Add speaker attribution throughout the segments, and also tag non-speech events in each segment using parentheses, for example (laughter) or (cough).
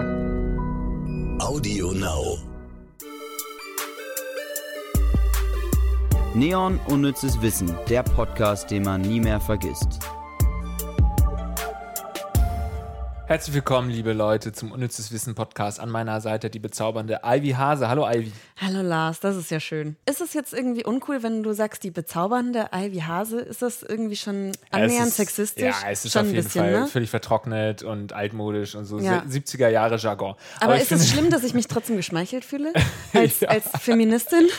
Speaker 1: Audio Now.
Speaker 2: Neon Unnützes Wissen, der Podcast, den man nie mehr vergisst.
Speaker 3: Herzlich willkommen, liebe Leute, zum Unnützes Wissen Podcast. An meiner Seite die bezaubernde Ivy Hase. Hallo, Ivy.
Speaker 4: Hallo Lars, das ist ja schön. Ist es jetzt irgendwie uncool, wenn du sagst, die bezaubernde Ivy Hase? Ist das irgendwie schon annähernd
Speaker 3: ist,
Speaker 4: sexistisch?
Speaker 3: Ja, es ist
Speaker 4: schon
Speaker 3: auf jeden
Speaker 4: bisschen,
Speaker 3: Fall
Speaker 4: ne?
Speaker 3: völlig vertrocknet und altmodisch und so
Speaker 4: Ja.
Speaker 3: 70er Jahre Jargon.
Speaker 4: Aber,
Speaker 3: ich
Speaker 4: ist es schlimm, dass ich mich trotzdem geschmeichelt fühle? (laughs) Als,
Speaker 3: Ja.
Speaker 4: als Feministin? (laughs)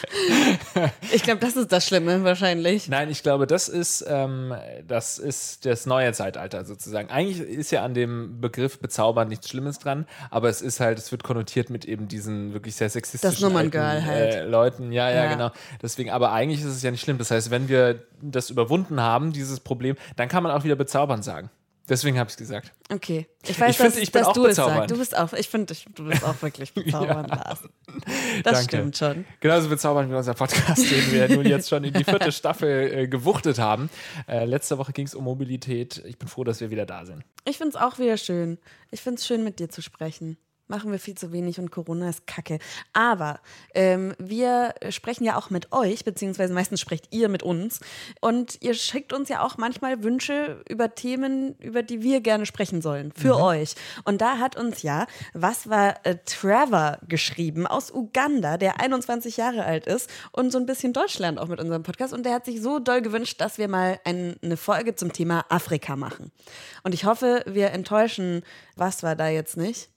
Speaker 4: Ich glaube, das ist das Schlimme wahrscheinlich.
Speaker 3: Nein, ich glaube, das ist, ähm, das ist das neue Zeitalter sozusagen. Eigentlich ist ja an dem Begriff bezaubernd nichts Schlimmes dran, aber es ist halt, es wird konnotiert mit eben diesen wirklich sehr sexistischen
Speaker 4: Nummerngirl
Speaker 3: alten,
Speaker 4: halt.
Speaker 3: äh, Leuten. Ja, ja,
Speaker 4: Ja.
Speaker 3: genau. Deswegen, aber eigentlich ist es ja nicht schlimm. Das heißt, wenn wir das überwunden haben, dieses Problem, dann kann man auch wieder bezaubernd sagen. Deswegen habe ich es gesagt.
Speaker 4: Okay. Ich weiß,
Speaker 3: Ich finde,
Speaker 4: dass,
Speaker 3: ich
Speaker 4: dass du es sagst. Du bist auch, ich finde, du bist auch wirklich (laughs) bezaubernd, Lars. (laughs) Das
Speaker 3: Danke.
Speaker 4: stimmt schon.
Speaker 3: Genauso bezaubernd wie unser Podcast, den wir nun jetzt schon in die vierte (laughs) Staffel äh, gewuchtet haben. Äh, letzte Woche ging es um Mobilität. Ich bin froh, dass wir wieder da sind.
Speaker 4: Ich finde es auch wieder schön. Ich finde es schön, mit dir zu sprechen. Machen wir viel zu wenig und Corona ist kacke. Aber ähm, wir sprechen ja auch mit euch, beziehungsweise meistens sprecht ihr mit uns. Und ihr schickt uns ja auch manchmal Wünsche über Themen, über die wir gerne sprechen sollen, für euch. Und da hat uns ja, was war äh, Trevor geschrieben aus Uganda, der 21 Jahre alt ist und so ein bisschen Deutsch lernt auch mit unserem Podcast. Und der hat sich so doll gewünscht, dass wir mal ein, eine Folge zum Thema Afrika machen. Und ich hoffe, wir enttäuschen, was war da jetzt nicht.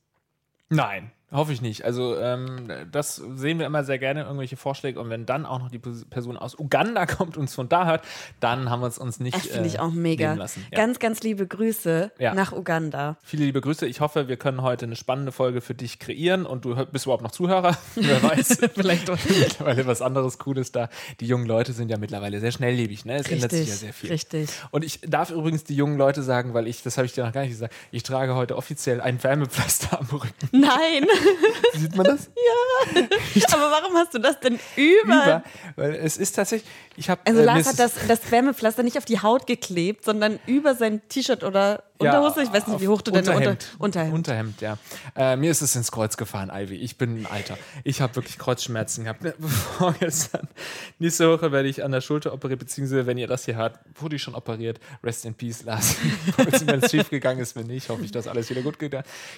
Speaker 3: Nein, hoffe ich nicht. Also ähm, das sehen wir immer sehr gerne, irgendwelche Vorschläge. Und wenn dann auch noch die Pers- Person aus Uganda (laughs) kommt und uns von da hört, dann haben wir es uns nicht
Speaker 4: Das finde ich
Speaker 3: äh,
Speaker 4: auch mega.
Speaker 3: lassen. Ja.
Speaker 4: Ganz, ganz liebe Grüße
Speaker 3: Ja.
Speaker 4: nach Uganda.
Speaker 3: Viele liebe Grüße. Ich hoffe, wir können heute eine spannende Folge für dich kreieren und du bist überhaupt noch Zuhörer. (laughs) Wer weiß. (laughs)
Speaker 4: Vielleicht auch.
Speaker 3: mittlerweile was anderes Cooles da. Die jungen Leute sind ja mittlerweile sehr schnelllebig. Ne? Es ändert sich ja
Speaker 4: Richtig,
Speaker 3: sehr viel.
Speaker 4: richtig.
Speaker 3: Und ich darf übrigens die jungen Leute sagen, weil ich, das habe ich dir noch gar nicht gesagt, ich trage heute offiziell ein Wärmepflaster am Rücken.
Speaker 4: Nein, (laughs)
Speaker 3: Sieht man das?
Speaker 4: aber warum hast du das denn über?
Speaker 3: Über. Weil es ist tatsächlich, ich habe.
Speaker 4: Also Lars hat das, das Wärmepflaster nicht auf die Haut geklebt, sondern über sein T-Shirt oder Unterhose. Ich weiß nicht, wie hoch du deine Unter
Speaker 3: Unterhemd.
Speaker 4: Unterhemd.
Speaker 3: Ja. Äh, mir ist es ins Kreuz gefahren, Ivy. Ich bin ein Alter. Ich habe wirklich Kreuzschmerzen gehabt. Ne, (laughs) Vorgestern. Nächste Woche werde ich an der Schulter operiert, beziehungsweise, wenn ihr das hier hört, wurde ich schon operiert. Rest in peace, Lars. (laughs) wenn es schief gegangen ist, wenn nicht, hoffe ich, dass alles wieder gut geht.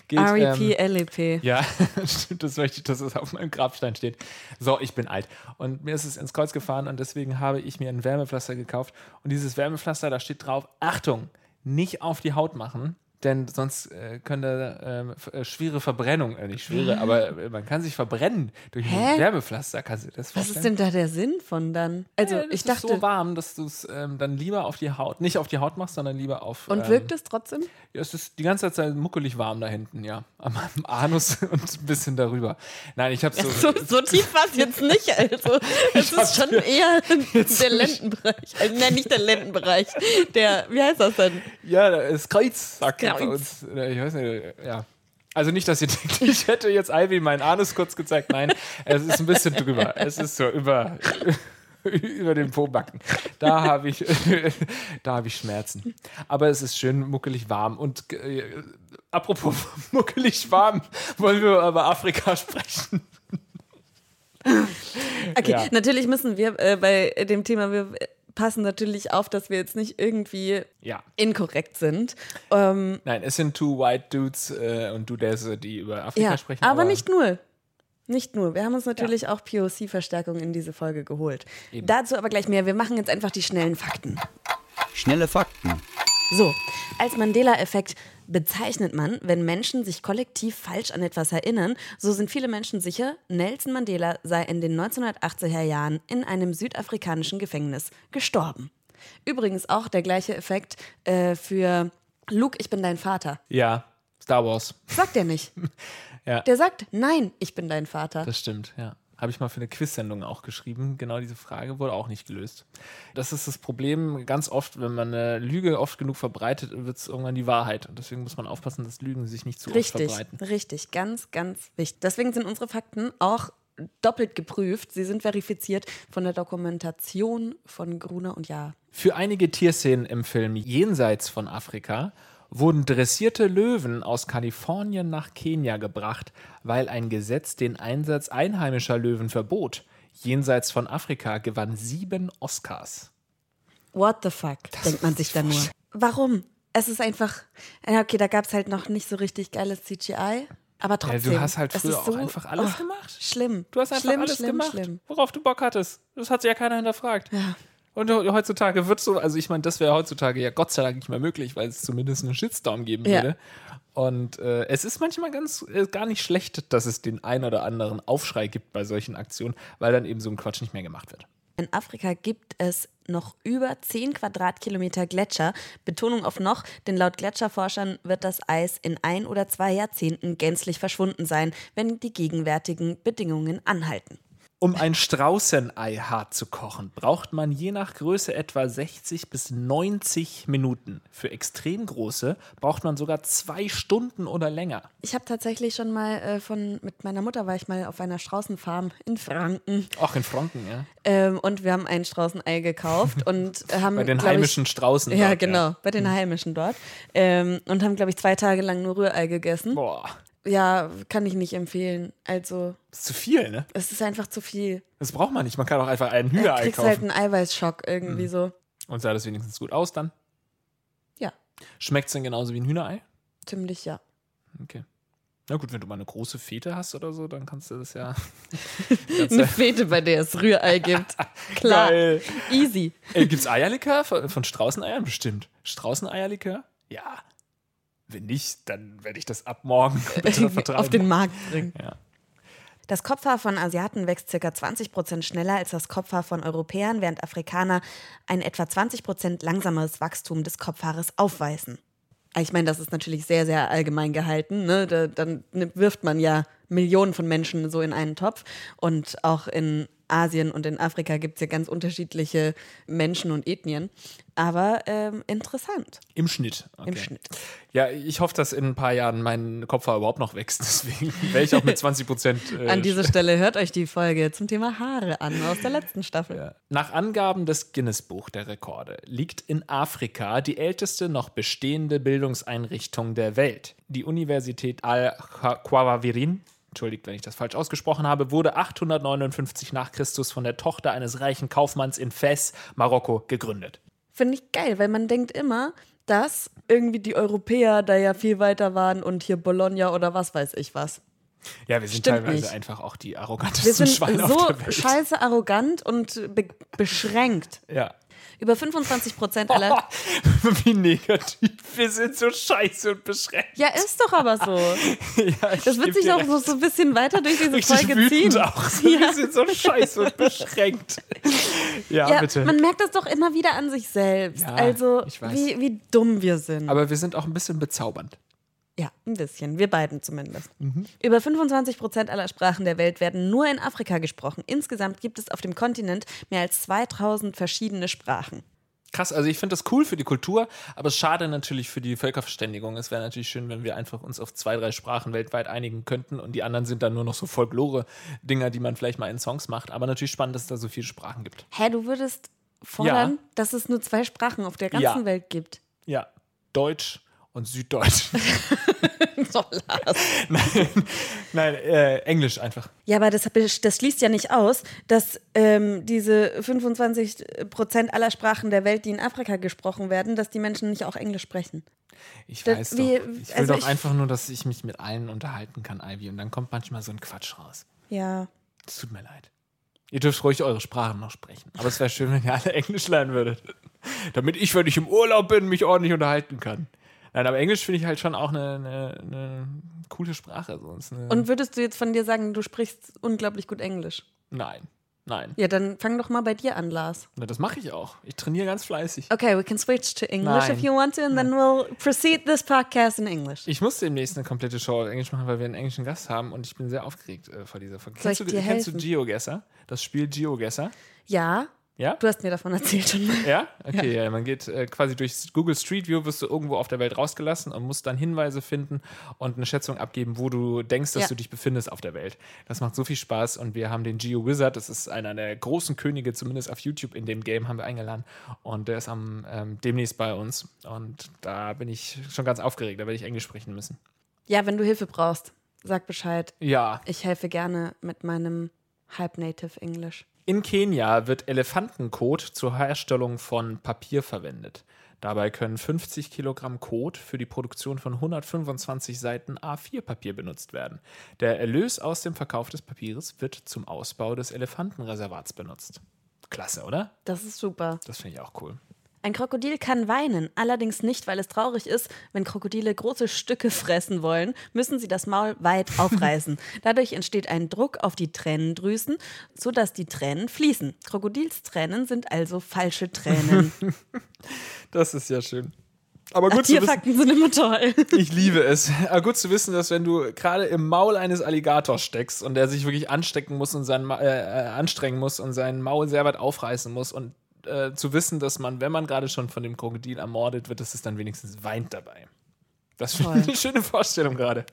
Speaker 3: geht
Speaker 4: R.E.P.
Speaker 3: ähm,
Speaker 4: LEP.
Speaker 3: ja, stimmt, (laughs) das möchte ich, dass es auf meinem Grabstein steht. So, ich bin alt. Und mir ist es ins Kreuz gefahren und deswegen habe ich mir ein Wärmepflaster gekauft. Und dieses Wärmepflaster, da steht drauf, Achtung, nicht auf die Haut machen. Denn sonst äh, könnte ähm, äh, schwere Verbrennung, äh, nicht schwere, (laughs) aber äh, man kann sich verbrennen durch ein Wärmepflaster. Kannst du das
Speaker 4: Was ist denn da der Sinn von dann? Also
Speaker 3: Ja,
Speaker 4: ich
Speaker 3: ist
Speaker 4: dachte,
Speaker 3: so warm, dass du es ähm, dann lieber auf die Haut, nicht auf die Haut machst, sondern lieber auf.
Speaker 4: und
Speaker 3: ähm,
Speaker 4: wirkt es trotzdem?
Speaker 3: ja, es ist die ganze Zeit muckelig warm da hinten, ja. Am, am Anus (laughs) und ein bisschen darüber. Nein, ich habe so.
Speaker 4: So, so tief war es jetzt nicht. Also (laughs) es ist schon eher der Lendenbereich. Also, nein, nicht der Lendenbereich. Der, wie heißt das denn?
Speaker 3: Ja, das Kreuz, bei
Speaker 4: Kreuz.
Speaker 3: uns. Ich weiß nicht, ja. Also nicht, dass ihr (laughs) denkt, ich hätte jetzt Ivy meinen Anus kurz gezeigt. Nein, es ist ein bisschen drüber. Es ist so über, (laughs) über den Pobacken. Da habe ich, (laughs) da habe ich Schmerzen. Aber es ist schön muckelig warm. Und äh, apropos muckelig warm, wollen wir über Afrika sprechen.
Speaker 4: Okay,
Speaker 3: Ja.
Speaker 4: natürlich müssen wir äh, bei dem Thema, wir passen natürlich auf, dass wir jetzt nicht irgendwie
Speaker 3: Ja.
Speaker 4: inkorrekt sind. Ähm,
Speaker 3: Nein, es sind two white dudes äh, und Dudesse, die über Afrika
Speaker 4: ja,
Speaker 3: sprechen.
Speaker 4: aber nicht nur. Nicht nur. Wir haben uns natürlich auch POC-Verstärkung in diese Folge geholt. Dazu aber gleich mehr. Wir machen jetzt einfach die schnellen Fakten.
Speaker 2: Schnelle Fakten.
Speaker 4: So, als Mandela-Effekt bezeichnet man, wenn Menschen sich kollektiv falsch an etwas erinnern, so sind viele Menschen sicher, Nelson Mandela sei in den 1980er Jahren in einem südafrikanischen Gefängnis gestorben. Übrigens auch der gleiche Effekt äh, für Luke, ich bin dein Vater.
Speaker 3: Ja, Star Wars.
Speaker 4: Sagt er nicht. (laughs)
Speaker 3: Ja.
Speaker 4: Der sagt, nein, ich bin dein Vater.
Speaker 3: Das stimmt, ja. Habe ich mal für eine Quiz-Sendung auch geschrieben. Genau diese Frage wurde auch nicht gelöst. Das ist das Problem ganz oft, wenn man eine Lüge oft genug verbreitet, wird es irgendwann die Wahrheit. Und deswegen muss man aufpassen, dass Lügen sich nicht zu
Speaker 4: Richtig,
Speaker 3: oft verbreiten.
Speaker 4: richtig, ganz, ganz wichtig. Deswegen sind unsere Fakten auch doppelt geprüft. Sie sind verifiziert von der Dokumentation von Gruner und Jahr.
Speaker 3: Für einige Tierszenen im Film Jenseits von Afrika wurden dressierte Löwen aus Kalifornien nach Kenia gebracht, weil ein Gesetz den Einsatz einheimischer Löwen verbot. Jenseits von Afrika gewann sieben Oscars.
Speaker 4: What the fuck, denkt man sich da nur. Warum? Es ist einfach, ja, okay, da gab es halt noch nicht so richtig geiles CGI, aber
Speaker 3: Ja,
Speaker 4: trotzdem.
Speaker 3: du hast halt früher
Speaker 4: ist
Speaker 3: auch
Speaker 4: so,
Speaker 3: einfach alles
Speaker 4: oh,
Speaker 3: gemacht.
Speaker 4: Schlimm.
Speaker 3: Du hast einfach
Speaker 4: schlimm,
Speaker 3: alles
Speaker 4: schlimm,
Speaker 3: gemacht,
Speaker 4: Schlimm.
Speaker 3: worauf du Bock hattest. Das hat sich ja keiner hinterfragt. Und he- heutzutage wird so, also ich meine, das wäre heutzutage ja Gott sei Dank nicht mehr möglich, weil es zumindest einen Shitstorm geben
Speaker 4: Ja.
Speaker 3: würde. Und äh, es ist manchmal ganz äh, gar nicht schlecht, dass es den ein oder anderen Aufschrei gibt bei solchen Aktionen, weil dann eben so ein Quatsch nicht mehr gemacht wird.
Speaker 4: In Afrika gibt es noch über 10 Quadratkilometer Gletscher. Betonung auf noch, denn laut Gletscherforschern wird das Eis in ein oder zwei Jahrzehnten gänzlich verschwunden sein, wenn die gegenwärtigen Bedingungen anhalten.
Speaker 3: Um ein Straußenei hart zu kochen, braucht man je nach Größe etwa 60 bis 90 Minuten. Für extrem große braucht man sogar zwei Stunden oder länger.
Speaker 4: Ich habe tatsächlich schon mal äh, von, mit meiner Mutter war ich mal auf einer Straußenfarm in Franken
Speaker 3: Auch in Franken, ja.
Speaker 4: ähm, und wir haben ein Straußenei gekauft und (laughs) haben
Speaker 3: Bei den
Speaker 4: glaub ich,
Speaker 3: heimischen Straußen.
Speaker 4: Ja,
Speaker 3: dort,
Speaker 4: genau, bei den Heimischen dort. Ähm, und haben, glaube ich, zwei Tage lang nur Rührei gegessen.
Speaker 3: Boah,
Speaker 4: Ja, kann ich nicht empfehlen. Also,
Speaker 3: das ist zu viel, ne?
Speaker 4: es ist einfach zu viel.
Speaker 3: Das braucht man nicht. Man kann auch einfach einen
Speaker 4: Du
Speaker 3: Hühnerei
Speaker 4: kriegst halt
Speaker 3: kaufen.
Speaker 4: einen Eiweißschock irgendwie so.
Speaker 3: Und sah das wenigstens gut aus dann?
Speaker 4: Ja,
Speaker 3: Schmeckt es denn genauso wie ein Hühnerei?
Speaker 4: ziemlich ja.
Speaker 3: Okay. Na gut, wenn du mal eine große Fete hast oder so, dann kannst du das ja. (laughs)
Speaker 4: Eine Fete, bei der es Rührei gibt. (laughs) Klar.
Speaker 3: Geil.
Speaker 4: Easy.
Speaker 3: Äh, Gibt es Eierlikör von, von Straußeneiern? Bestimmt. Straußeneierlikör? Ja. Wenn nicht, dann werde ich das ab morgen. (laughs)
Speaker 4: Auf den Markt bringen.
Speaker 3: Ja.
Speaker 4: Das Kopfhaar von Asiaten wächst ca. 20 Prozent schneller als das Kopfhaar von Europäern, während Afrikaner ein etwa 20 Prozent langsameres Wachstum des Kopfhaares aufweisen. Ich meine, das ist natürlich sehr, sehr allgemein gehalten. Ne? Da, dann wirft man ja Millionen von Menschen so in einen Topf. Und auch in Asien und in Afrika gibt es ja ganz unterschiedliche Menschen und Ethnien. Aber ähm, interessant
Speaker 3: Im Schnitt. Okay.
Speaker 4: im Schnitt.
Speaker 3: Ja, ich hoffe, dass in ein paar Jahren mein Kopfhaar überhaupt noch wächst. (laughs) Deswegen wäre ich auch mit 20 Prozent. Äh,
Speaker 4: An dieser Stelle hört euch die Folge zum Thema Haare an aus der letzten Staffel.
Speaker 3: Nach Angaben des Guinness Buch der Rekorde liegt in Afrika die älteste noch bestehende Bildungseinrichtung der Welt. Die Universität Al-Qawavirin, entschuldigt, wenn ich das falsch ausgesprochen habe, wurde 859 nach Christus von der Tochter eines reichen Kaufmanns in Fez, Marokko, gegründet.
Speaker 4: Finde ich geil, weil man denkt immer, dass irgendwie die Europäer da ja viel weiter waren und hier Bologna oder was weiß ich was.
Speaker 3: Ja, wir sind
Speaker 4: Stimmt
Speaker 3: teilweise
Speaker 4: nicht.
Speaker 3: einfach auch die
Speaker 4: Wir
Speaker 3: arrogantesten
Speaker 4: sind
Speaker 3: Schweine
Speaker 4: so
Speaker 3: auf der Welt.
Speaker 4: scheiße arrogant und be beschränkt.
Speaker 3: Ja.
Speaker 4: Über 25 Prozent aller. (laughs)
Speaker 3: Wie negativ. Wir sind so scheiße und beschränkt.
Speaker 4: Ja, ist doch aber so. (laughs)
Speaker 3: Ja,
Speaker 4: Das wird sich auch so, so ein bisschen weiter durch diese
Speaker 3: richtig
Speaker 4: Folge
Speaker 3: wütend
Speaker 4: ziehen.
Speaker 3: auch. So, (laughs) Wir sind so scheiße und beschränkt. Ja,
Speaker 4: Ja,
Speaker 3: bitte.
Speaker 4: man merkt das doch immer wieder an sich selbst.
Speaker 3: Ja,
Speaker 4: also. Wie, wie dumm wir sind.
Speaker 3: Aber wir sind auch ein bisschen bezaubernd.
Speaker 4: Ja, ein bisschen. Wir beiden zumindest.
Speaker 3: Mhm.
Speaker 4: Über 25 Prozent aller Sprachen der Welt werden nur in Afrika gesprochen. Insgesamt gibt es auf dem Kontinent mehr als 2000 verschiedene Sprachen.
Speaker 3: Krass, also ich finde das cool für die Kultur, aber schade natürlich für die Völkerverständigung. Es wäre natürlich schön, wenn wir einfach uns auf zwei, drei Sprachen weltweit einigen könnten und die anderen sind dann nur noch so Folklore-Dinger, die man vielleicht mal in Songs macht. Aber natürlich spannend, dass es da so viele Sprachen gibt.
Speaker 4: Hä, du würdest fordern,
Speaker 3: Ja.
Speaker 4: dass es nur zwei Sprachen auf der ganzen
Speaker 3: Ja.
Speaker 4: Welt gibt?
Speaker 3: Ja, Deutsch und Süddeutsch. (laughs)
Speaker 4: So, Lars.
Speaker 3: nein, nein äh, Englisch einfach.
Speaker 4: Ja, aber das, das schließt ja nicht aus, dass ähm, diese 25 Prozent aller Sprachen der Welt, die in Afrika gesprochen werden, dass die Menschen nicht auch Englisch sprechen.
Speaker 3: Ich
Speaker 4: Das-
Speaker 3: weiß
Speaker 4: wie-
Speaker 3: doch. Ich will
Speaker 4: also
Speaker 3: doch
Speaker 4: ich-
Speaker 3: einfach nur, dass ich mich mit allen unterhalten kann, Ivy. Und dann kommt manchmal so ein Quatsch raus.
Speaker 4: Ja.
Speaker 3: Es tut mir leid. Ihr dürft ruhig eure Sprachen noch sprechen. Aber es wäre schön, wenn ihr alle Englisch lernen würdet. Damit ich, wenn ich im Urlaub bin, mich ordentlich unterhalten kann. Nein, aber Englisch finde ich halt schon auch eine, eine, eine coole Sprache. So. Es ist eine,
Speaker 4: Und würdest du jetzt von dir sagen, du sprichst unglaublich gut Englisch?
Speaker 3: nein, nein.
Speaker 4: Ja, dann fang doch mal bei dir an, Lars.
Speaker 3: Na, das mache ich auch. Ich trainiere ganz fleißig.
Speaker 4: Okay, we can switch to English
Speaker 3: Nein.
Speaker 4: if you want to, and then we'll proceed this podcast in English.
Speaker 3: Ich muss demnächst eine komplette Show auf Englisch machen, weil wir einen englischen Gast haben und ich bin sehr aufgeregt äh, vor dieser Folge. Kennst, du, kennst du? GeoGuessr? Das Spiel GeoGuessr?
Speaker 4: Ja,
Speaker 3: Ja?
Speaker 4: Du hast mir davon erzählt schon mal.
Speaker 3: Ja? (laughs) Okay, ja. man geht äh, quasi durch Google Street View, wirst du irgendwo auf der Welt rausgelassen und musst dann Hinweise finden und eine Schätzung abgeben, wo du denkst, dass
Speaker 4: Ja.
Speaker 3: du dich befindest auf der Welt. Das macht so viel Spaß und wir haben den Geo Wizard, das ist einer der großen Könige, zumindest auf YouTube in dem Game, haben wir eingeladen und der ist am ähm, demnächst bei uns und da bin ich schon ganz aufgeregt, da werde ich Englisch sprechen müssen.
Speaker 4: Ja, wenn du Hilfe brauchst, sag Bescheid.
Speaker 3: Ja,
Speaker 4: Ich helfe gerne mit meinem Halb-Native Englisch.
Speaker 3: In Kenia wird Elefantenkot zur Herstellung von Papier verwendet. Dabei können 50 Kilogramm Kot für die Produktion von 125 Seiten A4-Papier benutzt werden. Der Erlös aus dem Verkauf des Papieres wird zum Ausbau des Elefantenreservats benutzt. Klasse, oder?
Speaker 4: Das ist super.
Speaker 3: Das finde ich auch cool.
Speaker 4: Ein Krokodil kann weinen, allerdings nicht, weil es traurig ist. Wenn Krokodile große Stücke fressen wollen, müssen sie das Maul weit (laughs) aufreißen. Dadurch entsteht ein Druck auf die Tränendrüsen, sodass die Tränen fließen. Krokodilstränen sind also falsche Tränen. (laughs)
Speaker 3: Das ist ja schön. Aber
Speaker 4: Ach,
Speaker 3: gut zu wissen,
Speaker 4: Tierfakten sind immer toll. (laughs)
Speaker 3: ich liebe es. Aber gut zu wissen, dass wenn du gerade im Maul eines Alligators steckst und der sich wirklich anstecken muss und sein, äh, äh, anstrengen muss und sein Maul sehr weit aufreißen muss und äh, zu wissen, dass man, wenn man gerade schon von dem Krokodil ermordet wird, dass es dann wenigstens weint dabei. Das
Speaker 4: Toll.
Speaker 3: eine schöne Vorstellung gerade.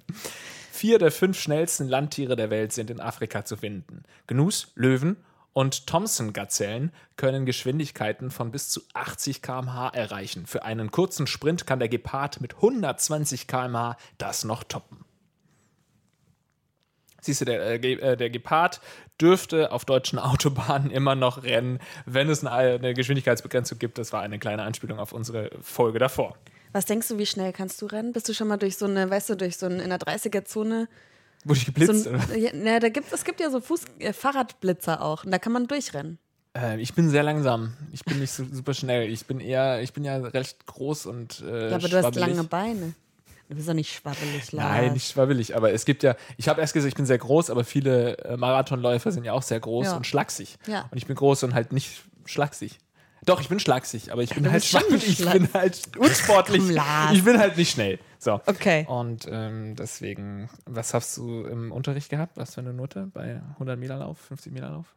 Speaker 3: Vier der fünf schnellsten Landtiere der Welt sind in Afrika zu finden. Gnus, Löwen und Thomson-Gazellen können Geschwindigkeiten von bis zu 80 km/h erreichen. Für einen kurzen Sprint kann der Gepard mit 120 km/h das noch toppen. Siehst du, der, äh, äh, der Gepard dürfte auf deutschen (laughs) Autobahnen immer noch rennen, wenn es eine, eine Geschwindigkeitsbegrenzung gibt. Das war eine kleine Anspielung auf unsere Folge davor.
Speaker 4: Was denkst du, wie schnell kannst du rennen? Bist du schon mal durch so eine, weißt du, durch so eine in der 30er-Zone?
Speaker 3: Wurde ich
Speaker 4: So
Speaker 3: geblitzt? oder?
Speaker 4: ein, ja, na, da gibt, es gibt ja so Fuß, äh, Fahrradblitzer auch. Und da kann man durchrennen.
Speaker 3: Äh, ich bin sehr langsam. Ich bin nicht so super schnell. Ich bin eher, ich bin ja recht groß und äh,
Speaker 4: Ja, aber du hast lange Beine. Du bist doch nicht schwabbelig, Lars.
Speaker 3: Nein, nicht schwabbelig, aber es gibt ja, ich habe erst gesagt, ich bin sehr groß, aber viele äh, Marathonläufer sind ja auch sehr groß
Speaker 4: Ja.
Speaker 3: und schlaksig.
Speaker 4: Ja.
Speaker 3: Und ich bin groß und halt nicht schlaksig. Doch, ich bin schlaksig, aber ich bin
Speaker 4: du
Speaker 3: halt schwabbelig, ich bin halt unsportlich.
Speaker 4: Komm.
Speaker 3: Ich bin halt nicht schnell. So.
Speaker 4: Okay.
Speaker 3: Und ähm, deswegen, was hast du im Unterricht gehabt? Was für eine Note bei 100 Meter Lauf, 50 Meter Lauf?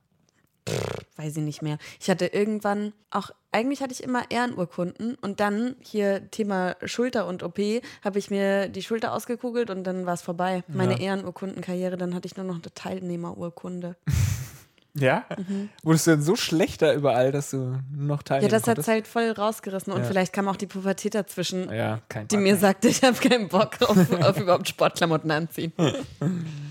Speaker 4: Weiß ich nicht mehr. Ich hatte irgendwann auch, eigentlich hatte ich immer Ehrenurkunden und dann hier Thema Schulter und OP, habe ich mir die Schulter ausgekugelt und dann war es vorbei. Meine
Speaker 3: Ja.
Speaker 4: Ehrenurkundenkarriere, dann hatte ich nur noch eine Teilnehmerurkunde. (laughs)
Speaker 3: Ja? Wurdest du denn so schlechter überall, dass du noch
Speaker 4: Ja,
Speaker 3: teilnehmen
Speaker 4: das hat halt voll rausgerissen und
Speaker 3: Ja.
Speaker 4: vielleicht kam auch die Pubertät dazwischen,
Speaker 3: Ja,
Speaker 4: die
Speaker 3: Bock
Speaker 4: mir
Speaker 3: mehr.
Speaker 4: sagte, ich habe keinen Bock auf, (laughs) auf überhaupt Sportklamotten anziehen. (laughs)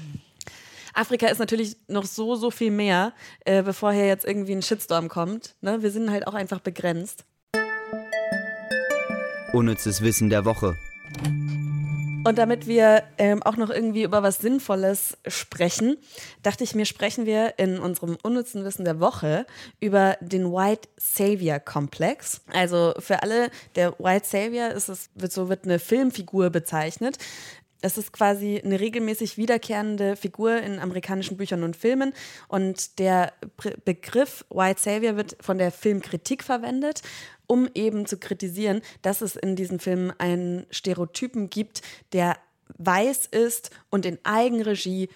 Speaker 4: Afrika ist natürlich noch so, so viel mehr, äh, bevor hier jetzt irgendwie ein Shitstorm kommt. Ne? Wir sind halt auch einfach begrenzt.
Speaker 2: Unnützes Wissen der Woche.
Speaker 4: Und damit wir ähm, auch noch irgendwie über was Sinnvolles sprechen, dachte ich mir, sprechen wir in unserem unnützen Wissen der Woche über den White Savior Komplex. Also für alle, der White Savior ist es, wird so wird eine Filmfigur bezeichnet. Es ist quasi eine regelmäßig wiederkehrende Figur in amerikanischen Büchern und Filmen. Und der Begriff White Savior wird von der Filmkritik verwendet, um eben zu kritisieren, dass es in diesen Filmen einen Stereotypen gibt, der weiß ist und in Eigenregie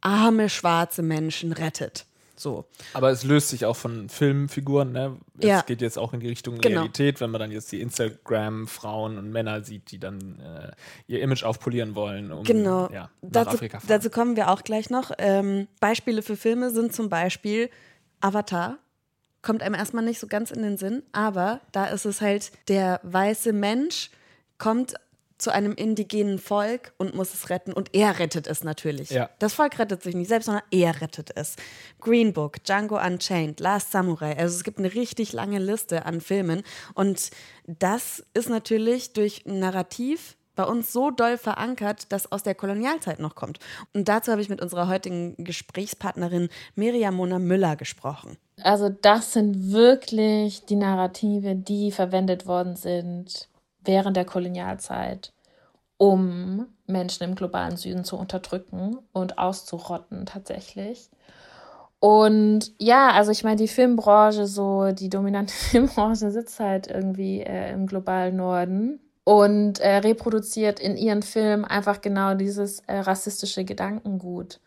Speaker 4: arme schwarze Menschen rettet. So.
Speaker 3: Aber es löst sich auch von Filmfiguren, ne? Es
Speaker 4: Ja.
Speaker 3: geht jetzt auch in die Richtung
Speaker 4: Genau.
Speaker 3: Realität, wenn man dann jetzt die Instagram-Frauen und Männer sieht, die dann äh, ihr Image aufpolieren wollen, um
Speaker 4: Genau.
Speaker 3: ja,
Speaker 4: dazu, dazu kommen wir auch gleich noch. Ähm, Beispiele für Filme sind zum Beispiel Avatar. Kommt einem erstmal nicht so ganz in den Sinn, aber da ist es halt, der weiße Mensch kommt zu einem indigenen Volk und muss es retten. Und er rettet es natürlich.
Speaker 3: Ja.
Speaker 4: Das Volk rettet sich nicht selbst, sondern er rettet es. Green Book, Django Unchained, Last Samurai. Also es gibt eine richtig lange Liste an Filmen. Und das ist natürlich durch ein Narrativ bei uns so doll verankert, das aus der Kolonialzeit noch kommt. Und dazu habe ich mit unserer heutigen Gesprächspartnerin Miriam Mona Müller gesprochen.
Speaker 1: Also das sind wirklich die Narrative, die verwendet worden sind während der Kolonialzeit, um Menschen im globalen Süden zu unterdrücken und auszurotten tatsächlich. Und ja, also ich meine, die Filmbranche, so die dominante (laughs) Filmbranche sitzt halt irgendwie äh, im globalen Norden und äh, reproduziert in ihren Filmen einfach genau dieses äh, rassistische Gedankengut.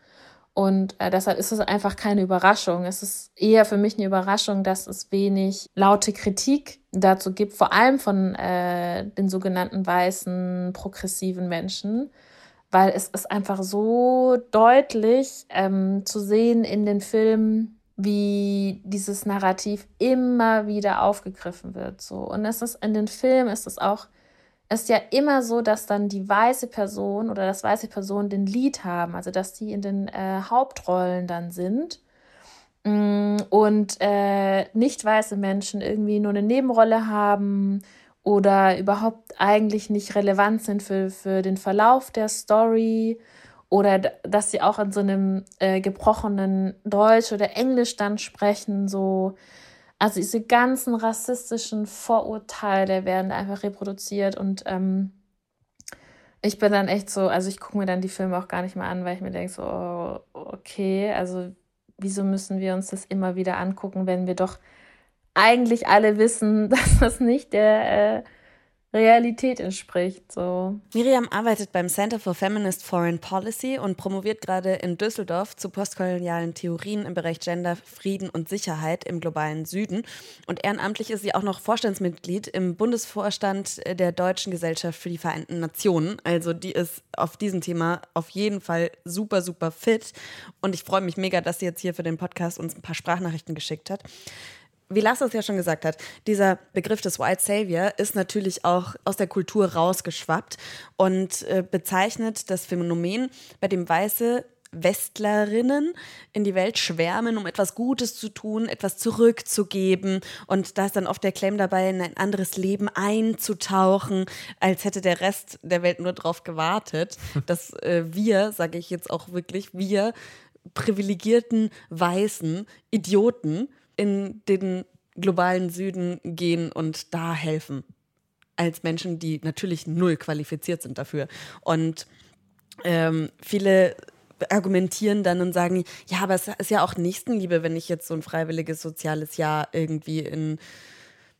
Speaker 1: Und äh, deshalb ist es einfach keine Überraschung. Es ist eher für mich eine Überraschung, dass es wenig laute Kritik dazu gibt, vor allem von äh, den sogenannten weißen, progressiven Menschen, weil es ist einfach so deutlich ähm, zu sehen in den Filmen, wie dieses Narrativ immer wieder aufgegriffen wird. So. Und es ist in den Filmen ist es auch ist ja immer so, dass dann die weiße Person oder das weiße Person den Lied haben, also dass die in den äh, Hauptrollen dann sind und äh, nicht weiße Menschen irgendwie nur eine Nebenrolle haben oder überhaupt eigentlich nicht relevant sind für, für den Verlauf der Story oder dass sie auch in so einem äh, gebrochenen Deutsch oder Englisch dann sprechen, so. Also diese ganzen rassistischen Vorurteile werden einfach reproduziert und ähm, ich bin dann echt so, also ich gucke mir dann die Filme auch gar nicht mehr an, weil ich mir denke so, oh, okay, also wieso müssen wir uns das immer wieder angucken, wenn wir doch eigentlich alle wissen, (laughs) dass das nicht der äh, Realität entspricht. So.
Speaker 4: Miriam arbeitet beim Center for Feminist Foreign Policy und promoviert gerade in Düsseldorf zu postkolonialen Theorien im Bereich Gender, Frieden und Sicherheit im globalen Süden. Und ehrenamtlich ist sie auch noch Vorstandsmitglied im Bundesvorstand der Deutschen Gesellschaft für die Vereinten Nationen. Also die ist auf diesem Thema auf jeden Fall super, super fit. Und ich freue mich mega, dass sie jetzt hier für den Podcast uns ein paar Sprachnachrichten geschickt hat wie Lasse es ja schon gesagt hat, dieser Begriff des White Savior ist natürlich auch aus der Kultur rausgeschwappt und äh, bezeichnet das Phänomen, bei dem Weiße Westlerinnen in die Welt schwärmen, um etwas Gutes zu tun, etwas zurückzugeben. Und da ist dann oft der Claim dabei, in ein anderes Leben einzutauchen, als hätte der Rest der Welt nur darauf gewartet, (laughs) dass äh, wir, sage ich jetzt auch wirklich, wir privilegierten weißen Idioten in den globalen Süden gehen und da helfen. Als Menschen, die natürlich null qualifiziert sind dafür. Und ähm, viele argumentieren dann und sagen, ja, aber es ist ja auch Nächstenliebe, wenn ich jetzt so ein freiwilliges soziales Jahr irgendwie in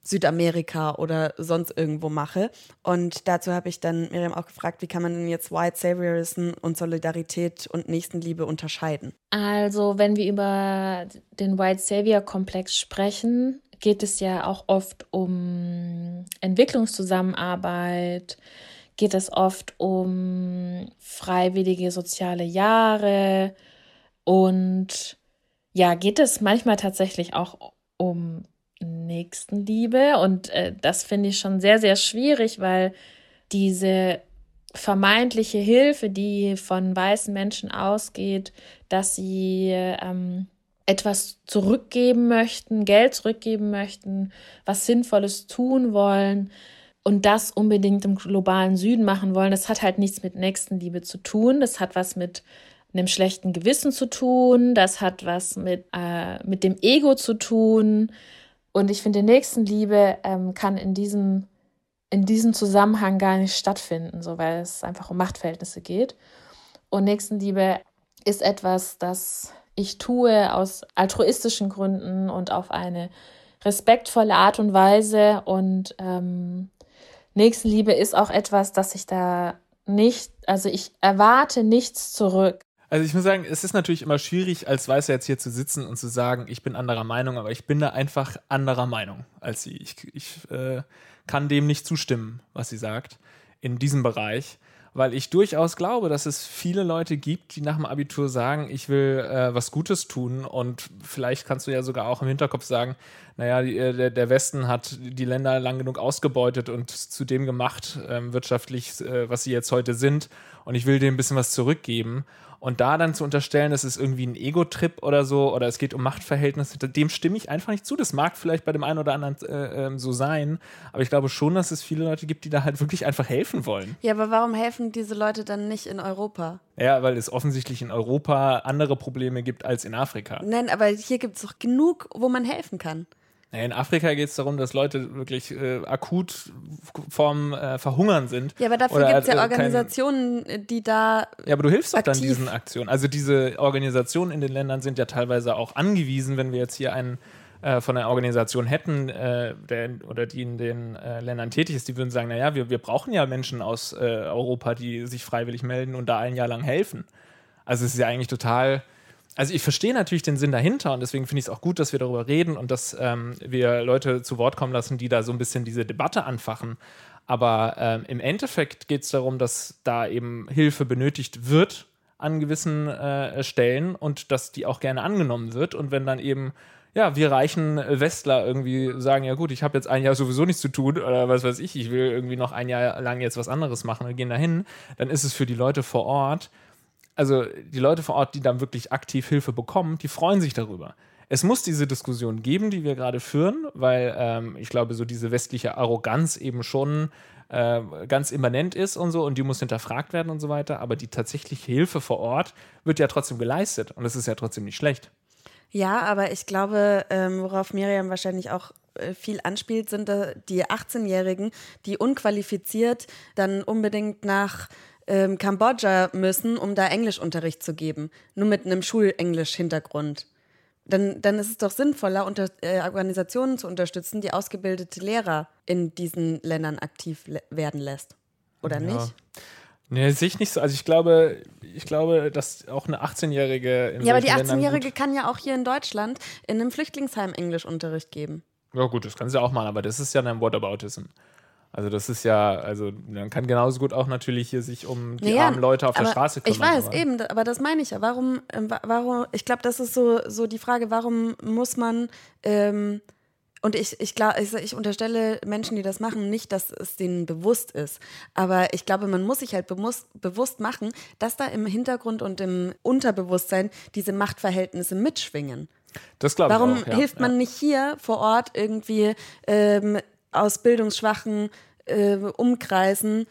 Speaker 4: Südamerika oder sonst irgendwo mache. Und dazu habe ich dann Miriam auch gefragt, wie kann man denn jetzt White Saviorism und Solidarität und Nächstenliebe unterscheiden?
Speaker 1: Also, wenn wir über den White Savior-Komplex sprechen, geht es ja auch oft um Entwicklungszusammenarbeit, geht es oft um freiwillige soziale Jahre und ja, geht es manchmal tatsächlich auch um Nächstenliebe. Und äh, das finde ich schon sehr, sehr schwierig, weil diese vermeintliche Hilfe, die von weißen Menschen ausgeht, dass sie ähm, etwas zurückgeben möchten, Geld zurückgeben möchten, was Sinnvolles tun wollen und das unbedingt im globalen Süden machen wollen, das hat halt nichts mit Nächstenliebe zu tun. Das hat was mit einem schlechten Gewissen zu tun, das hat was mit, äh, mit dem Ego zu tun. Und ich finde, Nächstenliebe ähm, kann in diesem, in diesem Zusammenhang gar nicht stattfinden, so weil es einfach um Machtverhältnisse geht. Und Nächstenliebe ist etwas, das ich tue aus altruistischen Gründen und auf eine respektvolle Art und Weise. Und ähm, Nächstenliebe ist auch etwas, dass ich da nicht, also ich erwarte nichts zurück.
Speaker 3: Also ich muss sagen, es ist natürlich immer schwierig, als Weißer jetzt hier zu sitzen und zu sagen, ich bin anderer Meinung, aber ich bin da einfach anderer Meinung als sie. Ich, ich äh, kann dem nicht zustimmen, was sie sagt, in diesem Bereich, weil ich durchaus glaube, dass es viele Leute gibt, die nach dem Abitur sagen, ich will äh, was Gutes tun. Und vielleicht kannst du ja sogar auch im Hinterkopf sagen, naja, die, äh, der, der, Westen hat die Länder lang genug ausgebeutet und zu dem gemacht, äh, wirtschaftlich, was sie jetzt heute sind. Und ich will dem ein bisschen was zurückgeben und da dann zu unterstellen, das ist irgendwie ein Ego-Trip oder so, oder es geht um Machtverhältnisse, dem stimme ich einfach nicht zu. Das mag vielleicht bei dem einen oder anderen äh, äh, so sein, aber ich glaube schon, dass es viele Leute gibt, die da halt wirklich einfach helfen wollen.
Speaker 4: Ja, aber warum helfen diese Leute dann nicht in Europa?
Speaker 3: Ja, weil es offensichtlich in Europa andere Probleme gibt als in Afrika.
Speaker 4: Nein, aber hier gibt es doch genug, wo man helfen kann.
Speaker 3: In Afrika geht es darum, dass Leute wirklich äh, akut vorm äh, Verhungern sind.
Speaker 4: Ja, aber dafür gibt es ja Organisationen, kein, die da.
Speaker 3: Ja, aber du hilfst doch dann diesen Aktionen. Also diese Organisationen in den Ländern sind ja teilweise auch angewiesen, wenn wir jetzt hier einen äh, von einer Organisation hätten, äh, der, oder die in den äh, Ländern tätig ist, die würden sagen, naja, wir, wir brauchen ja Menschen aus äh, Europa, die sich freiwillig melden und da ein Jahr lang helfen. Also es ist ja eigentlich total also ich verstehe natürlich den Sinn dahinter und deswegen finde ich es auch gut, dass wir darüber reden und dass ähm, wir Leute zu Wort kommen lassen, die da so ein bisschen diese Debatte anfachen. Aber ähm, im Endeffekt geht es darum, dass da eben Hilfe benötigt wird an gewissen äh, Stellen und dass die auch gerne angenommen wird. Und wenn dann eben, ja, wir reichen Westler irgendwie sagen, ja gut, ich habe jetzt ein Jahr sowieso nichts zu tun oder was weiß ich, ich will irgendwie noch ein Jahr lang jetzt was anderes machen und gehen dahin, dann ist es für die Leute vor Ort also die Leute vor Ort, die dann wirklich aktiv Hilfe bekommen, die freuen sich darüber. Es muss diese Diskussion geben, die wir gerade führen, weil ähm, ich glaube, so diese westliche Arroganz eben schon äh, ganz immanent ist und so und die muss hinterfragt werden und so weiter. Aber die tatsächliche Hilfe vor Ort wird ja trotzdem geleistet und es ist ja trotzdem nicht schlecht.
Speaker 4: Ja, aber ich glaube, ähm, worauf Miriam wahrscheinlich auch äh, viel anspielt, sind die 18-Jährigen, die unqualifiziert dann unbedingt nach ähm, Kambodscha müssen, um da Englischunterricht zu geben. Nur mit einem Schulenglisch-Hintergrund. Dann, dann ist es doch sinnvoller, unter, äh, Organisationen zu unterstützen, die ausgebildete Lehrer in diesen Ländern aktiv werden lässt. Oder ja. nicht?
Speaker 3: Nee, sehe ich nicht so. Also ich glaube, ich glaube, dass auch eine 18-Jährige in
Speaker 4: Ja, aber die 18-Jährige kann ja auch hier in Deutschland in einem Flüchtlingsheim Englischunterricht geben.
Speaker 3: Ja, gut, das kann sie auch machen, aber das ist ja ein Whataboutism. Also das ist ja, also man kann genauso gut auch natürlich hier sich um die naja, armen Leute auf der Straße kümmern.
Speaker 4: Ich weiß, aber. eben, aber das meine ich ja. Warum, äh, warum, ich glaube, das ist so, so die Frage, warum muss man, ähm, und ich, ich, glaub, ich, ich unterstelle Menschen, die das machen, nicht, dass es denen bewusst ist. Aber ich glaube, man muss sich halt bewusst, bewusst machen, dass da im Hintergrund und im Unterbewusstsein diese Machtverhältnisse mitschwingen.
Speaker 3: Das glaube
Speaker 4: ich Warum
Speaker 3: auch, ja,
Speaker 4: hilft man
Speaker 3: ja.
Speaker 4: nicht hier vor Ort irgendwie ähm, aus bildungsschwachen äh, Umkreisen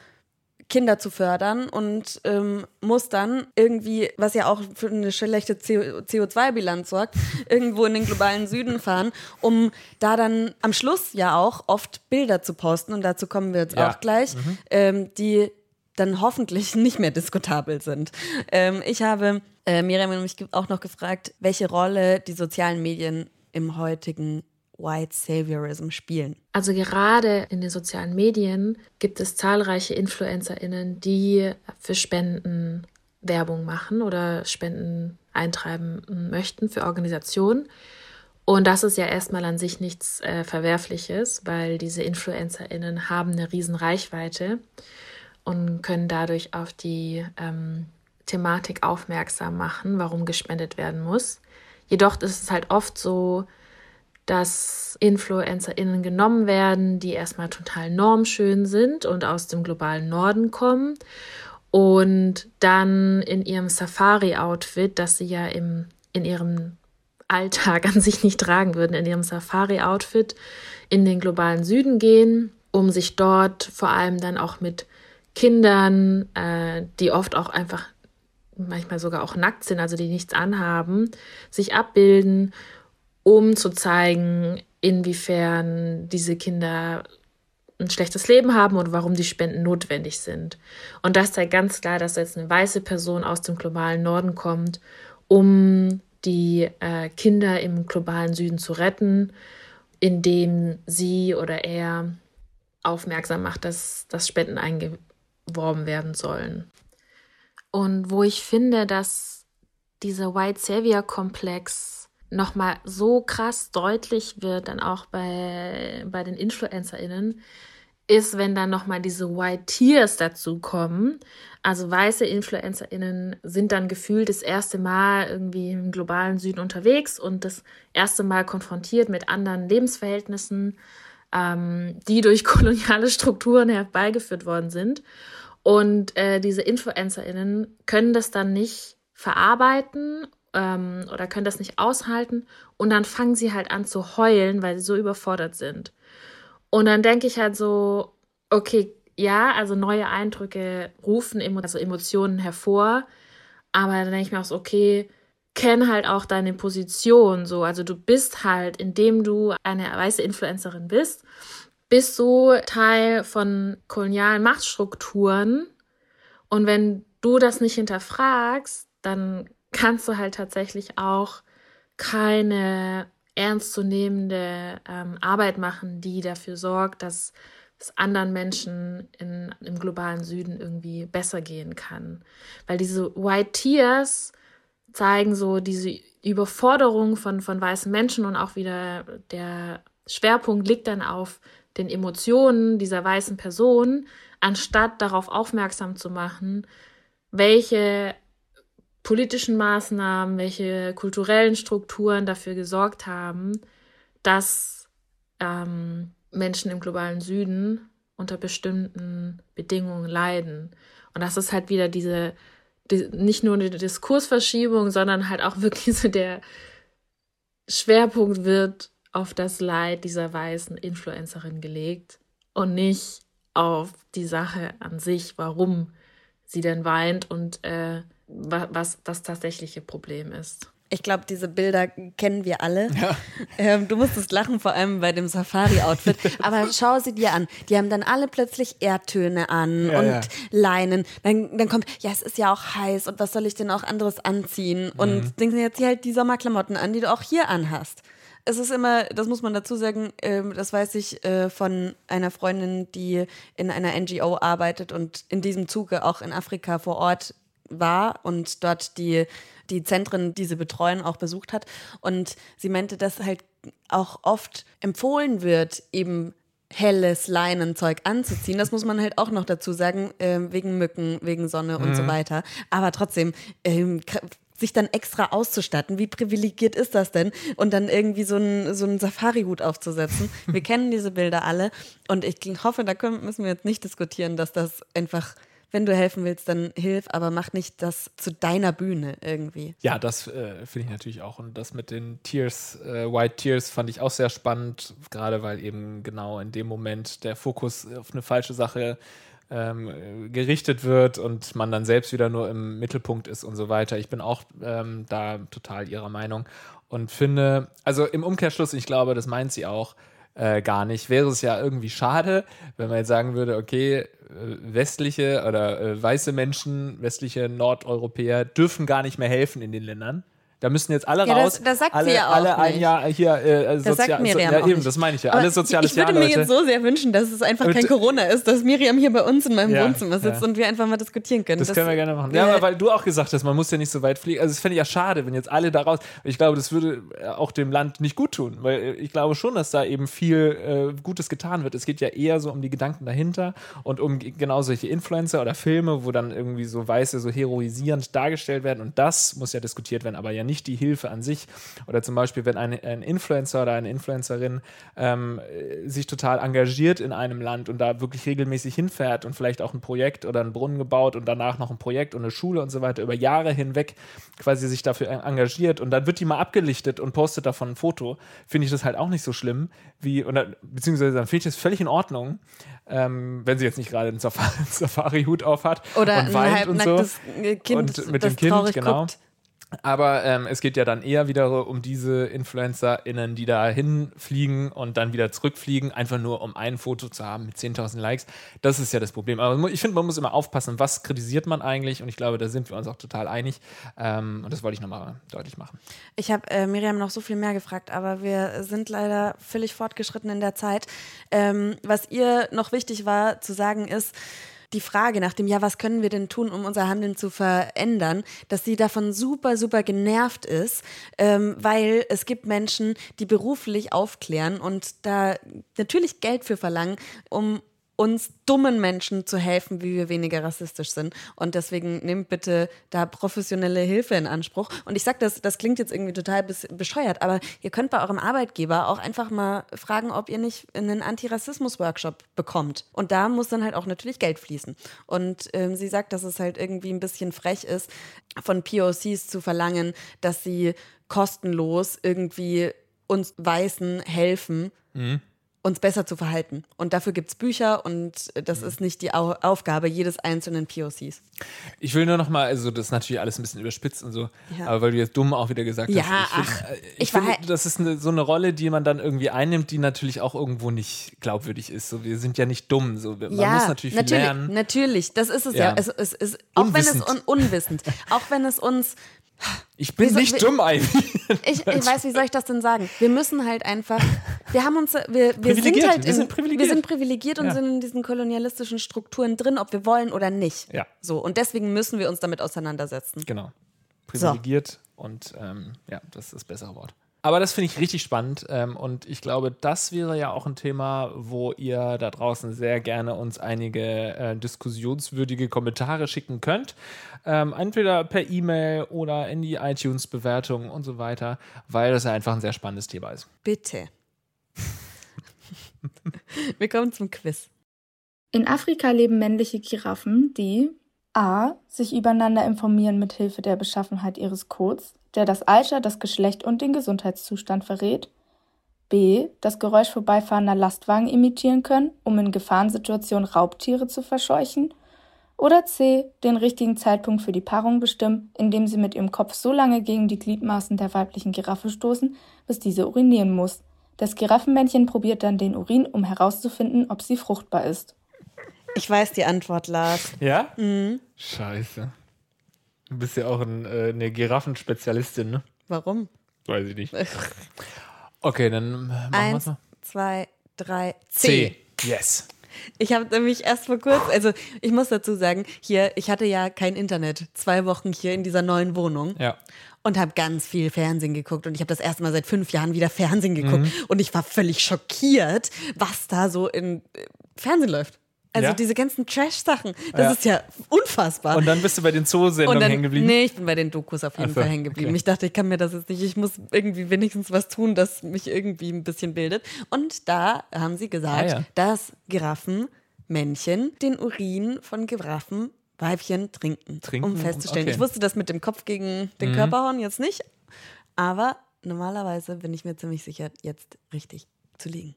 Speaker 4: Kinder zu fördern und ähm, muss dann irgendwie, was ja auch für eine schlechte CO2-Bilanz sorgt, (laughs) irgendwo in den globalen Süden fahren, um da dann am Schluss ja auch oft Bilder zu posten, und dazu kommen wir jetzt ja. auch gleich, mhm. ähm, die dann hoffentlich (laughs) nicht mehr diskutabel sind. Ähm, ich habe äh, Miriam mich auch noch gefragt, welche Rolle die sozialen Medien im heutigen White Saviorism spielen?
Speaker 1: Also gerade in den sozialen Medien gibt es zahlreiche InfluencerInnen, die für Spenden Werbung machen oder Spenden eintreiben möchten für Organisationen. Und das ist ja erstmal an sich nichts äh, Verwerfliches, weil diese InfluencerInnen haben eine riesen Reichweite und können dadurch auf die ähm, Thematik aufmerksam machen, warum gespendet werden muss. Jedoch ist es halt oft so, dass InfluencerInnen genommen werden, die erstmal total normschön sind und aus dem globalen Norden kommen und dann in ihrem Safari-Outfit, das sie ja im, in ihrem Alltag an sich nicht tragen würden, in ihrem Safari-Outfit in den globalen Süden gehen, um sich dort vor allem dann auch mit Kindern, äh, die oft auch einfach manchmal sogar auch nackt sind, also die nichts anhaben, sich abbilden um zu zeigen, inwiefern diese Kinder ein schlechtes Leben haben und warum die Spenden notwendig sind. Und das zeigt ganz klar, dass jetzt eine weiße Person aus dem globalen Norden kommt, um die äh, Kinder im globalen Süden zu retten, indem sie oder er aufmerksam macht, dass, dass Spenden eingeworben werden sollen. Und wo ich finde, dass dieser White Savior Komplex nochmal so krass deutlich wird, dann auch bei, bei den InfluencerInnen, ist, wenn dann nochmal diese White Tears dazu kommen. Also weiße InfluencerInnen sind dann gefühlt das erste Mal irgendwie im globalen Süden unterwegs und das erste Mal konfrontiert mit anderen Lebensverhältnissen, ähm, die durch (laughs) koloniale Strukturen herbeigeführt worden sind. Und äh, diese InfluencerInnen können das dann nicht verarbeiten ähm, oder können das nicht aushalten und dann fangen sie halt an zu heulen, weil sie so überfordert sind. Und dann denke ich halt so, okay, ja, also neue Eindrücke rufen emo also Emotionen hervor, aber dann denke ich mir auch so, okay, kenn halt auch deine Position so. Also du bist halt, indem du eine weiße Influencerin bist, bist du Teil von kolonialen Machtstrukturen. Und wenn du das nicht hinterfragst, dann kannst du halt tatsächlich auch keine ernstzunehmende ähm, Arbeit machen, die dafür sorgt, dass es anderen Menschen in, im globalen Süden irgendwie besser gehen kann. Weil diese White Tears zeigen so diese Überforderung von, von weißen Menschen und auch wieder der Schwerpunkt liegt dann auf den Emotionen dieser weißen Person, anstatt darauf aufmerksam zu machen, welche politischen Maßnahmen, welche kulturellen Strukturen dafür gesorgt haben, dass ähm, Menschen im globalen Süden unter bestimmten Bedingungen leiden. Und das ist halt wieder diese, die, nicht nur eine Diskursverschiebung, sondern halt auch (laughs) wirklich so der Schwerpunkt wird auf das Leid dieser weißen Influencerin gelegt und nicht auf die Sache an sich, warum sie denn weint und äh, was das tatsächliche Problem ist.
Speaker 4: Ich glaube, diese Bilder kennen wir alle. Ja. (laughs) Ähm, du musstest lachen, vor allem bei dem Safari-Outfit. (laughs) Aber schau sie dir an. Die haben dann alle plötzlich Erdtöne an ja, und ja. Leinen. Dann, dann kommt, ja, es ist ja auch heiß und was soll ich denn auch anderes anziehen? Und mhm. denken jetzt halt die Sommerklamotten an, die du auch hier anhast. Es ist immer, das muss man dazu sagen, ähm, das weiß ich äh, von einer Freundin, die in einer NGO arbeitet und in diesem Zuge auch in Afrika vor Ort war und dort die, die Zentren, die sie betreuen, auch besucht hat. Und sie meinte, dass halt auch oft empfohlen wird, eben helles Leinenzeug anzuziehen. Das muss man halt auch noch dazu sagen, äh, wegen Mücken, wegen Sonne und mhm. so weiter. Aber trotzdem, ähm, sich dann extra auszustatten. Wie privilegiert ist das denn? Und dann irgendwie so einen so einen Safari-Hut aufzusetzen. Wir (laughs) kennen diese Bilder alle und ich hoffe, da können, müssen wir jetzt nicht diskutieren, dass das einfach wenn du helfen willst, dann hilf, aber mach nicht das zu deiner Bühne irgendwie.
Speaker 3: Ja, das äh, finde ich natürlich auch. Und das mit den Tears, äh, White Tears, fand ich auch sehr spannend, gerade weil eben genau in dem Moment der Fokus auf eine falsche Sache ähm, gerichtet wird und man dann selbst wieder nur im Mittelpunkt ist und so weiter. Ich bin auch ähm, da total ihrer Meinung und finde, also im Umkehrschluss, ich glaube, das meint sie auch, äh, gar nicht. Wäre es ja irgendwie schade, wenn man jetzt sagen würde, okay, äh, westliche oder äh, weiße Menschen, westliche Nordeuropäer dürfen gar nicht mehr helfen in den Ländern. Da müssen jetzt alle ja, raus.
Speaker 4: Das, das sagt
Speaker 3: alle,
Speaker 4: sie ja auch
Speaker 3: alle ein
Speaker 4: nicht.
Speaker 3: Jahr hier äh,
Speaker 4: das sagt Miriam
Speaker 3: so,
Speaker 4: ja,
Speaker 3: eben, das meine ich ja.
Speaker 4: Aber
Speaker 3: alle soziales
Speaker 4: Ich würde
Speaker 3: Jahr,
Speaker 4: mir
Speaker 3: Leute.
Speaker 4: jetzt so sehr wünschen, dass es einfach kein Corona ist, dass Miriam hier bei uns in meinem
Speaker 3: Ja,
Speaker 4: Wohnzimmer sitzt und wir einfach mal diskutieren können.
Speaker 3: Das, können wir gerne machen. Ja, aber weil du auch gesagt hast, man muss ja nicht so weit fliegen. Also, das fände ich ja schade, wenn jetzt alle da raus. Ich glaube, das würde äh, auch dem Land nicht gut tun, weil äh, ich glaube schon, dass da eben viel äh, Gutes getan wird. Es geht ja eher so um die Gedanken dahinter und um genau solche Influencer oder Filme, wo dann irgendwie so Weiße so heroisierend dargestellt werden. Und das muss ja diskutiert werden, aber ja nicht die Hilfe an sich. Oder zum Beispiel, wenn ein, ein Influencer oder eine Influencerin ähm, äh, sich total engagiert in einem Land und da wirklich regelmäßig hinfährt und vielleicht auch ein Projekt oder einen Brunnen gebaut und danach noch ein Projekt und eine Schule und so weiter über Jahre hinweg quasi sich dafür en- engagiert und dann wird die mal abgelichtet und postet davon ein Foto, finde ich das halt auch nicht so schlimm, wie, oder, beziehungsweise dann finde ich das völlig in Ordnung, ähm, wenn sie jetzt nicht gerade einen Safari- (laughs) einen Safari-Hut auf hat
Speaker 4: Oder
Speaker 3: und
Speaker 4: ein
Speaker 3: weint und so.
Speaker 4: Kind,
Speaker 3: Und mit dem Kind, genau.
Speaker 4: guckt.
Speaker 3: Aber ähm, es geht ja dann eher wieder um diese InfluencerInnen, die da hinfliegen und dann wieder zurückfliegen, einfach nur um ein Foto zu haben mit 10.000 Likes. Das ist ja das Problem. Aber ich finde, man muss immer aufpassen, was kritisiert man eigentlich und ich glaube, da sind wir uns auch total einig. Ähm, und das wollte ich nochmal deutlich machen.
Speaker 4: Ich habe äh, Miriam noch so viel mehr gefragt, aber wir sind leider völlig fortgeschritten in der Zeit. Ähm, was ihr noch wichtig war zu sagen ist, die Frage nach dem, ja, was können wir denn tun, um unser Handeln zu verändern, dass sie davon super, super genervt ist, ähm, weil es gibt Menschen, die beruflich aufklären und da natürlich Geld für verlangen, um uns dummen Menschen zu helfen, wie wir weniger rassistisch sind. Und deswegen nehmt bitte da professionelle Hilfe in Anspruch. Und ich sage das, das klingt jetzt irgendwie total bescheuert, aber ihr könnt bei eurem Arbeitgeber auch einfach mal fragen, ob ihr nicht einen Antirassismus-Workshop bekommt. Und da muss dann halt auch natürlich Geld fließen. Und ähm, sie sagt, dass es halt irgendwie ein bisschen frech ist, von POCs zu verlangen, dass sie kostenlos irgendwie uns Weißen helfen, uns besser zu verhalten. Und dafür gibt es Bücher und das ist nicht die Au Aufgabe jedes einzelnen POCs.
Speaker 3: Ich will nur nochmal, also das ist natürlich alles ein bisschen überspitzt und so,
Speaker 4: Ja.
Speaker 3: aber weil du jetzt dumm auch wieder gesagt
Speaker 4: Ja,
Speaker 3: hast. Ich,
Speaker 4: ach,
Speaker 3: find, äh,
Speaker 4: ich
Speaker 3: ich finde,
Speaker 4: war-
Speaker 3: das ist eine, so eine Rolle, die man dann irgendwie einnimmt, die natürlich auch irgendwo nicht glaubwürdig ist. So, wir sind ja nicht dumm. So, man
Speaker 4: ja,
Speaker 3: muss natürlich viel
Speaker 4: natürlich,
Speaker 3: lernen.
Speaker 4: natürlich, das ist es ja.
Speaker 3: Ja.
Speaker 4: Es, es, es, auch wenn es un unwissend, (laughs) auch wenn es uns
Speaker 3: Ich bin
Speaker 4: Wieso-
Speaker 3: nicht
Speaker 4: wie-
Speaker 3: dumm, Ivy.
Speaker 4: Ich, ich weiß, wie soll ich das denn sagen? Wir müssen halt einfach, wir haben uns, wir, wir sind
Speaker 3: Privilegiert,
Speaker 4: halt,
Speaker 3: wir
Speaker 4: in,
Speaker 3: sind privilegiert.
Speaker 4: wir sind privilegiert und
Speaker 3: Ja.
Speaker 4: sind in diesen kolonialistischen Strukturen drin, ob wir wollen oder nicht.
Speaker 3: Ja.
Speaker 4: So und deswegen müssen wir uns damit auseinandersetzen.
Speaker 3: Genau. Privilegiert Und ähm, ja, das ist das bessere Wort. Aber das finde ich richtig spannend ähm, und ich glaube, das wäre ja auch ein Thema, wo ihr da draußen sehr gerne uns einige äh, diskussionswürdige Kommentare schicken könnt. Ähm, entweder per E-Mail oder in die iTunes-Bewertung und so weiter, weil das ja einfach ein sehr spannendes Thema ist.
Speaker 4: Bitte. (laughs) Wir kommen zum Quiz.
Speaker 5: In Afrika leben männliche Giraffen, die a. sich übereinander informieren mit Hilfe der Beschaffenheit ihres Codes, der das Alter, das Geschlecht und den Gesundheitszustand verrät, b. das Geräusch vorbeifahrender Lastwagen imitieren können, um in Gefahrensituationen Raubtiere zu verscheuchen, oder c. den richtigen Zeitpunkt für die Paarung bestimmen, indem sie mit ihrem Kopf so lange gegen die Gliedmaßen der weiblichen Giraffe stoßen, bis diese urinieren muss. Das Giraffenmännchen probiert dann den Urin, um herauszufinden, ob sie fruchtbar ist.
Speaker 4: Ich weiß die Antwort, Lars.
Speaker 3: Ja? Scheiße. Du bist ja auch ein, äh, eine Giraffenspezialistin, ne?
Speaker 4: Warum?
Speaker 3: Weiß ich nicht. (laughs) Okay, dann machen wir
Speaker 4: Eins,
Speaker 3: mal.
Speaker 4: zwei, drei, C.
Speaker 3: C. Yes.
Speaker 4: Ich habe nämlich erst vor kurzem, also ich muss dazu sagen, hier, ich hatte ja kein Internet, zwei Wochen hier in dieser neuen Wohnung
Speaker 3: Ja.
Speaker 4: und habe ganz viel Fernsehen geguckt und ich habe das erste Mal seit fünf Jahren wieder Fernsehen geguckt
Speaker 3: Mhm.
Speaker 4: und ich war völlig schockiert, was da so in äh, Fernsehen läuft. Also
Speaker 3: Ja?
Speaker 4: diese ganzen Trash-Sachen, das
Speaker 3: Ja.
Speaker 4: ist ja unfassbar.
Speaker 3: Und dann bist du bei den Zoosendungen hängen geblieben.
Speaker 4: nee, ich bin bei den Dokus auf jeden
Speaker 3: Ach so,
Speaker 4: Fall hängen geblieben.
Speaker 3: okay.
Speaker 4: Ich dachte, ich kann mir das jetzt nicht, ich muss irgendwie wenigstens was tun, das mich irgendwie ein bisschen bildet. Und da haben sie gesagt,
Speaker 3: Ah, ja.
Speaker 4: dass Giraffenmännchen den Urin von Giraffenweibchen trinken,
Speaker 3: Trinken,
Speaker 4: um festzustellen.
Speaker 3: okay. Mhm.
Speaker 4: Ich wusste das mit dem Kopf gegen den Körper hauen jetzt nicht, aber normalerweise bin ich mir ziemlich sicher, jetzt richtig zu liegen.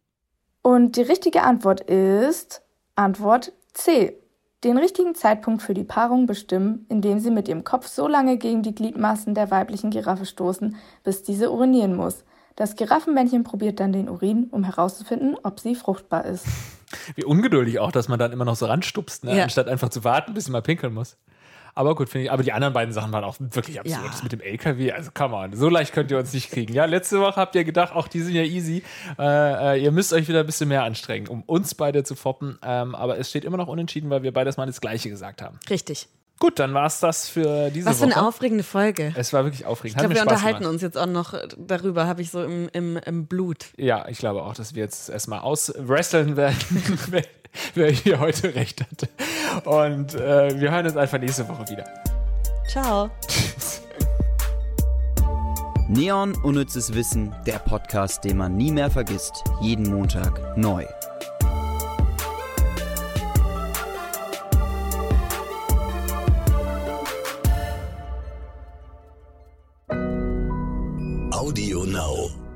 Speaker 5: Und die richtige Antwort ist Antwort C. Den richtigen Zeitpunkt für die Paarung bestimmen, indem sie mit ihrem Kopf so lange gegen die Gliedmaßen der weiblichen Giraffe stoßen, bis diese urinieren muss. Das Giraffenmännchen probiert dann den Urin, um herauszufinden, ob sie fruchtbar ist.
Speaker 3: Wie ungeduldig auch, dass man dann immer noch so ranstupst, ne?
Speaker 4: Ja.
Speaker 3: anstatt einfach zu warten, bis sie mal pinkeln muss. Aber gut, finde ich. Aber die anderen beiden Sachen waren auch wirklich absurd.
Speaker 4: Ja.
Speaker 3: Das mit dem LKW, also come on, so leicht könnt ihr uns nicht kriegen. Ja, letzte Woche habt ihr gedacht, auch die sind ja easy. Äh, äh, ihr müsst euch wieder ein bisschen mehr anstrengen, um uns beide zu foppen. Ähm, aber es steht immer noch unentschieden, weil wir beides mal das Gleiche gesagt haben.
Speaker 4: Richtig.
Speaker 3: Gut, dann war es das für diese
Speaker 4: Was für
Speaker 3: Woche.
Speaker 4: eine aufregende Folge.
Speaker 3: es war wirklich aufregend.
Speaker 4: Ich glaube, wir
Speaker 3: Spaß
Speaker 4: unterhalten
Speaker 3: gemacht.
Speaker 4: uns jetzt auch noch darüber, habe ich so im, im, im Blut.
Speaker 3: Ja, ich glaube auch, dass wir jetzt erstmal auswresteln werden, (laughs) wer, wer hier heute recht hatte. Und äh, wir hören uns einfach nächste Woche wieder.
Speaker 4: Ciao.
Speaker 2: Neon Unnützes Wissen, der Podcast, den man nie mehr vergisst. Jeden Montag neu.
Speaker 6: Audio Now.